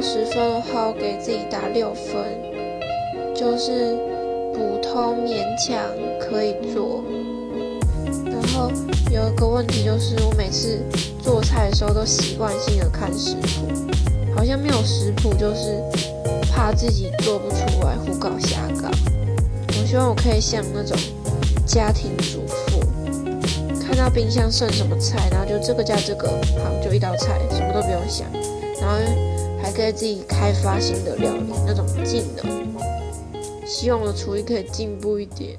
十分的话，给自己打六分，就是普通勉强可以做。然后有一个问题就是，我每次做菜的时候都习惯性的看食谱，好像没有食谱就是怕自己做不出来，胡搞瞎搞。我希望我可以像那种家庭主妇，看到冰箱剩什么菜，然后就这个加这个，好就一道菜，什么都不用想，然后可以自己开发新的料理那种技能。希望我的厨艺可以进步一点。